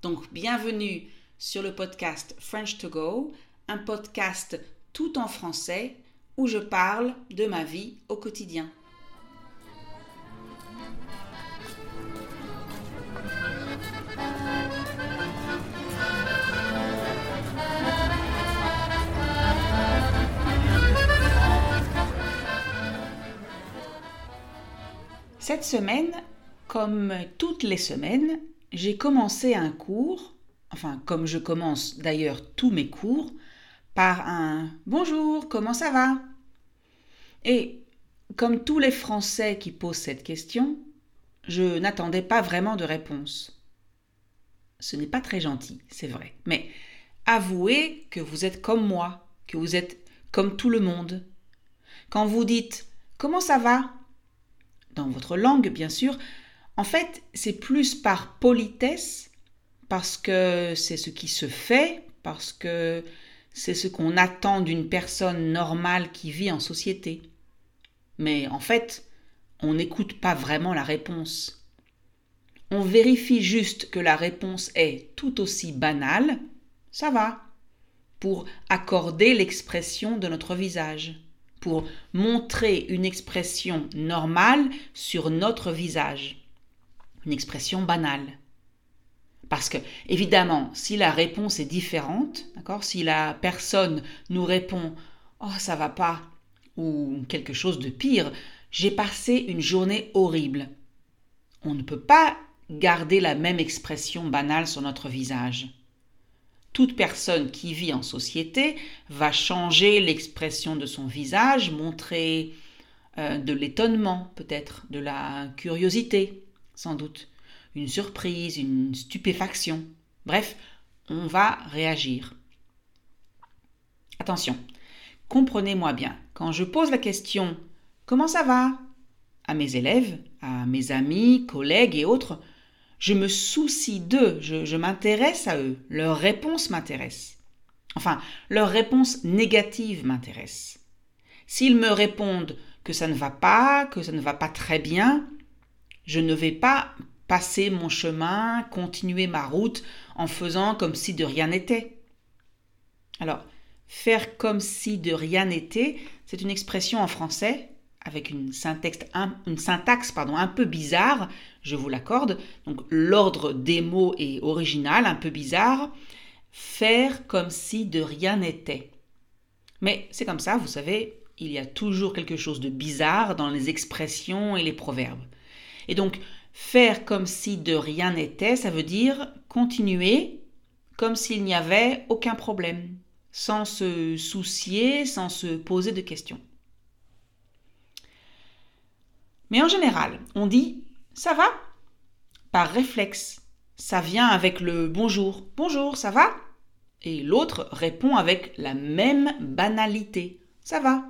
Donc, bienvenue sur le podcast French to Go, un podcast tout en français où je parle de ma vie au quotidien. Cette semaine, comme toutes les semaines, j'ai commencé un cours, enfin comme je commence d'ailleurs tous mes cours, par un Bonjour, comment ça va? Et comme tous les Français qui posent cette question, je n'attendais pas vraiment de réponse. Ce n'est pas très gentil, c'est vrai, mais avouez que vous êtes comme moi, que vous êtes comme tout le monde. Quand vous dites Comment ça va? Dans votre langue, bien sûr. En fait, c'est plus par politesse, parce que c'est ce qui se fait, parce que c'est ce qu'on attend d'une personne normale qui vit en société. Mais en fait, on n'écoute pas vraiment la réponse. On vérifie juste que la réponse est tout aussi banale, ça va, pour accorder l'expression de notre visage pour montrer une expression normale sur notre visage. Une expression banale. Parce que, évidemment, si la réponse est différente, d'accord, si la personne nous répond Oh, ça va pas, ou quelque chose de pire, j'ai passé une journée horrible. On ne peut pas garder la même expression banale sur notre visage toute personne qui vit en société va changer l'expression de son visage, montrer euh, de l'étonnement peut-être, de la curiosité sans doute, une surprise, une stupéfaction. Bref, on va réagir. Attention, comprenez-moi bien, quand je pose la question Comment ça va? À mes élèves, à mes amis, collègues et autres, je me soucie d'eux, je, m'intéresse à eux, leur réponse m'intéresse. Enfin, leur réponse négative m'intéresse. S'ils me répondent que ça ne va pas, que ça ne va pas très bien, je ne vais pas passer mon chemin, continuer ma route en faisant comme si de rien n'était. Alors, faire comme si de rien n'était, c'est une expression en français avec une syntaxe, un, peu bizarre, je vous l'accorde. Donc l'ordre des mots est original, un peu bizarre. Faire comme si de rien n'était. Mais c'est comme ça, vous savez, il y a toujours quelque chose de bizarre dans les expressions et les proverbes. Et donc, faire comme si de rien n'était, ça veut dire continuer comme s'il n'y avait aucun problème, sans se soucier, sans se poser de questions. Mais en général, on dit ça va? Par réflexe. Ça vient avec le bonjour. Bonjour, ça va? Et l'autre répond avec la même banalité. Ça va?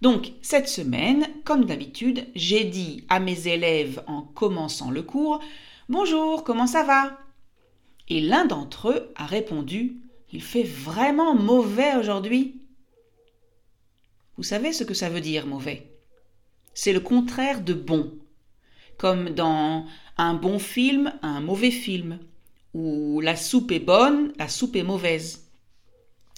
Donc, cette semaine, comme d'habitude, j'ai dit à mes élèves en commençant le cours Bonjour, comment ça va? Et l'un d'entre eux a répondu Il fait vraiment mauvais aujourd'hui. Vous savez ce que ça veut dire mauvais? C'est le contraire de bon, comme dans un bon film, un mauvais film, ou la soupe est bonne, la soupe est mauvaise.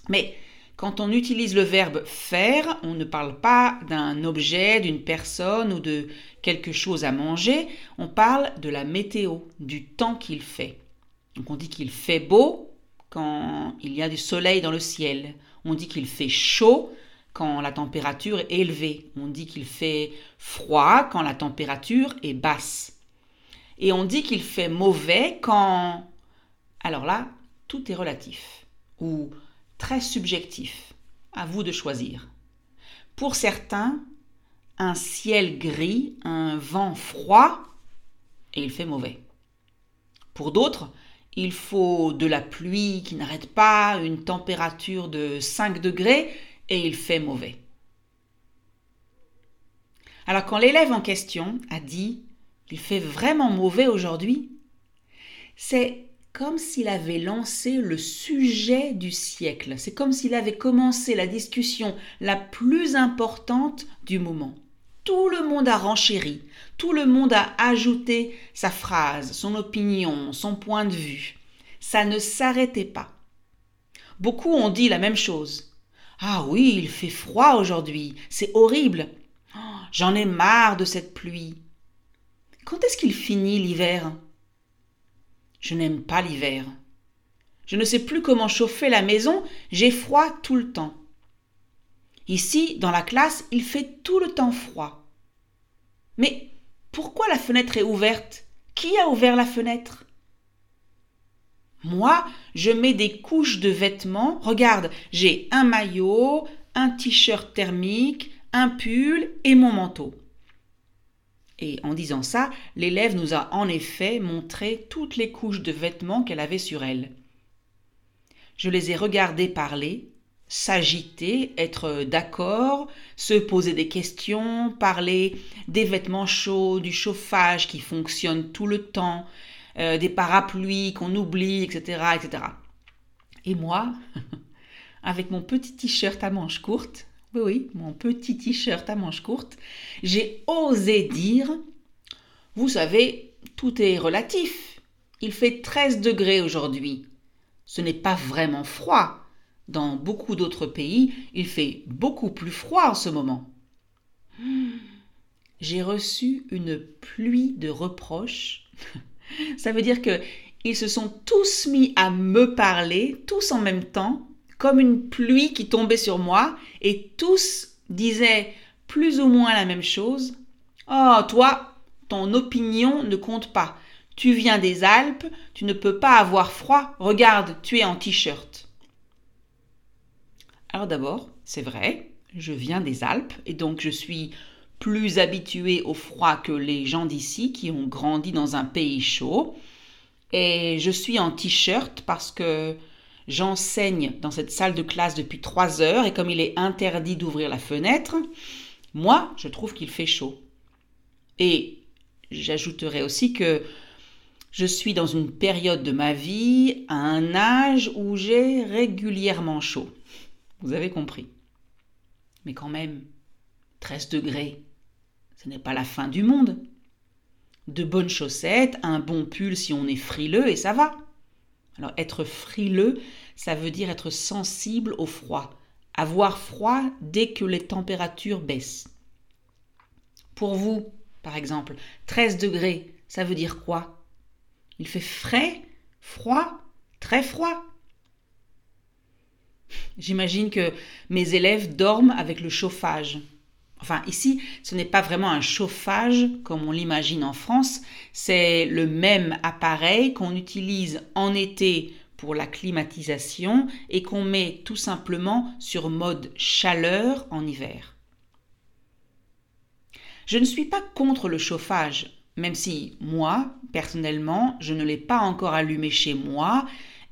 Mais quand on utilise le verbe faire, on ne parle pas d'un objet, d'une personne ou de quelque chose à manger, on parle de la météo, du temps qu'il fait. Donc on dit qu'il fait beau quand il y a du soleil dans le ciel. On dit qu'il fait chaud quand la température est élevée. On dit qu'il fait froid quand la température est basse. Et on dit qu'il fait mauvais quand... Alors là, tout est relatif ou très subjectif. À vous de choisir. Pour certains, un ciel gris, un vent froid, et il fait mauvais. Pour d'autres, il faut de la pluie qui n'arrête pas, une température de 5 degrés et il fait mauvais. Alors quand l'élève en question a dit qu'il fait vraiment mauvais aujourd'hui, c'est comme s'il avait lancé le sujet du siècle, c'est comme s'il avait commencé la discussion la plus importante du moment. Tout le monde a renchéri, tout le monde a ajouté sa phrase, son opinion, son point de vue. Ça ne s'arrêtait pas. Beaucoup ont dit la même chose. Ah oui, il fait froid aujourd'hui, c'est horrible. Oh, j'en ai marre de cette pluie. Quand est-ce qu'il finit l'hiver? Je n'aime pas l'hiver. Je ne sais plus comment chauffer la maison, j'ai froid tout le temps. Ici, dans la classe, il fait tout le temps froid. Mais pourquoi la fenêtre est ouverte? Qui a ouvert la fenêtre? Moi, je mets des couches de vêtements. Regarde, j'ai un maillot, un t-shirt thermique, un pull et mon manteau. Et en disant ça, l'élève nous a en effet montré toutes les couches de vêtements qu'elle avait sur elle. Je les ai regardés parler, s'agiter, être d'accord, se poser des questions, parler des vêtements chauds, du chauffage qui fonctionne tout le temps, euh, des parapluies qu'on oublie, etc., etc. Et moi, avec mon petit t-shirt à manches courtes, oui, oui, mon petit t-shirt à manches courtes, j'ai osé dire, vous savez, tout est relatif. Il fait 13 degrés aujourd'hui. Ce n'est pas vraiment froid, dans beaucoup d'autres pays, il fait beaucoup plus froid en ce moment. J'ai reçu une pluie de reproches. Ça veut dire que ils se sont tous mis à me parler, tous en même temps, une pluie qui tombait sur moi, et tous disaient plus ou moins la même chose. Oh, toi, ton opinion ne compte pas. Tu viens des Alpes, tu ne peux pas avoir froid. Regarde, tu es en t-shirt. Alors d'abord, c'est vrai, je viens des Alpes et donc je suis plus habitué au froid que les gens d'ici qui ont grandi dans un pays chaud. Et je suis en t-shirt parce que j'enseigne dans cette salle de classe depuis trois heures et comme il est interdit d'ouvrir la fenêtre, moi, je trouve qu'il fait chaud. Et j'ajouterai aussi que je suis dans une période de ma vie, à un âge où j'ai régulièrement chaud. Vous avez compris. Mais quand même, 13 degrés, ce n'est pas la fin du monde. De bonnes chaussettes, un bon pull si on est frileux et ça va. Alors être frileux, ça veut dire être sensible au froid, avoir froid dès que les températures baissent. Pour vous, par exemple, 13 degrés, ça veut dire quoi? Il fait frais, froid, très froid. J'imagine que mes élèves dorment avec le chauffage. Enfin, ici, ce n'est pas vraiment un chauffage comme on l'imagine en France, c'est le même appareil qu'on utilise en été pour la climatisation et qu'on met tout simplement sur mode chaleur en hiver. Je ne suis pas contre le chauffage, même si moi, personnellement, je ne l'ai pas encore allumé chez moi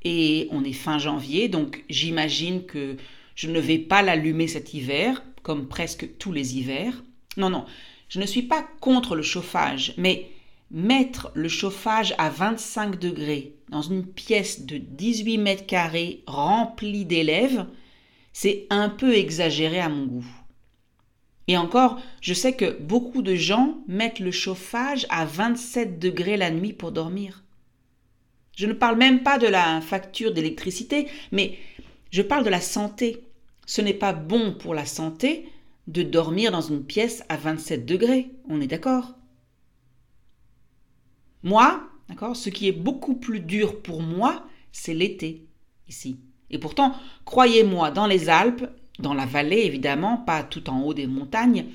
et on est fin janvier, donc j'imagine que je ne vais pas l'allumer cet hiver, comme presque tous les hivers. Non, non, je ne suis pas contre le chauffage, mais mettre le chauffage à 25 degrés dans une pièce de 18 mètres carrés remplie d'élèves, c'est un peu exagéré à mon goût. Et encore, je sais que beaucoup de gens mettent le chauffage à 27 degrés la nuit pour dormir. Je ne parle même pas de la facture d'électricité, mais je parle de la santé. Ce n'est pas bon pour la santé de dormir dans une pièce à 27 degrés, on est d'accord? Moi, d'accord, ce qui est beaucoup plus dur pour moi, c'est l'été, ici. Et pourtant, croyez-moi, dans les Alpes, dans la vallée évidemment, pas tout en haut des montagnes,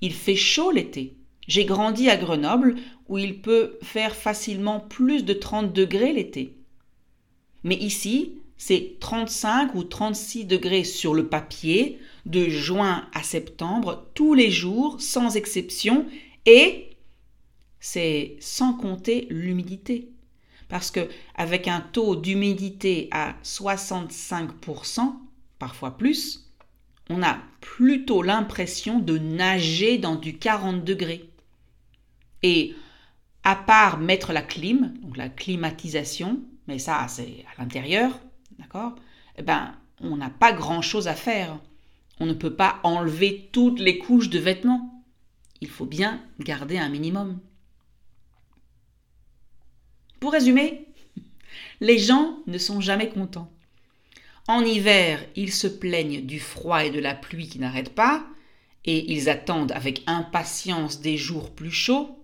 il fait chaud l'été. J'ai grandi à Grenoble où il peut faire facilement plus de 30 degrés l'été. Mais ici, c'est 35 ou 36 degrés sur le papier de juin à septembre tous les jours sans exception et c'est sans compter l'humidité. Parce que avec un taux d'humidité à 65%, parfois plus, on a plutôt l'impression de nager dans du 40 degrés. Et à part mettre la clim, la climatisation, mais ça c'est à l'intérieur, d'accord? Eh ben, on n'a pas grand-chose à faire. On ne peut pas enlever toutes les couches de vêtements. Il faut bien garder un minimum. Pour résumer, les gens ne sont jamais contents. En hiver, ils se plaignent du froid et de la pluie qui n'arrêtent pas, et ils attendent avec impatience des jours plus chauds.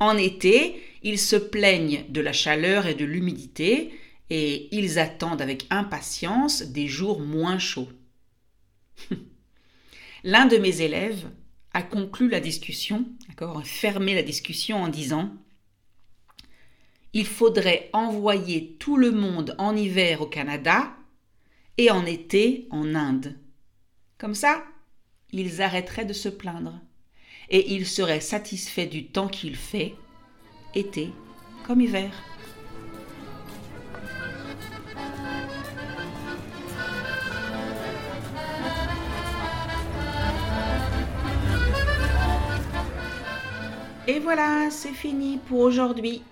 En été, ils se plaignent de la chaleur et de l'humidité, et ils attendent avec impatience des jours moins chauds. L'un de mes élèves a conclu la discussion, d'accord, fermé la discussion en disant Il faudrait envoyer tout le monde en hiver au Canada et en été en Inde. Comme ça, ils arrêteraient de se plaindre et ils seraient satisfaits du temps qu'il fait, été comme hiver. Et voilà, c'est fini pour aujourd'hui.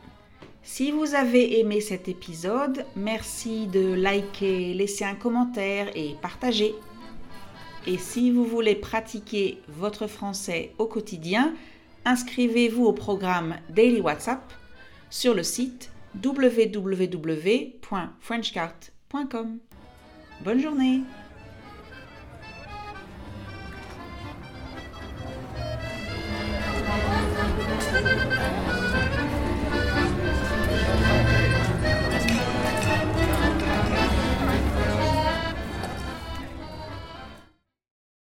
Si vous avez aimé cet épisode, merci de liker, laisser un commentaire et partager. Et si vous voulez pratiquer votre français au quotidien, inscrivez-vous au programme Daily WhatsApp sur le site www.frenchcart.com. Bonne journée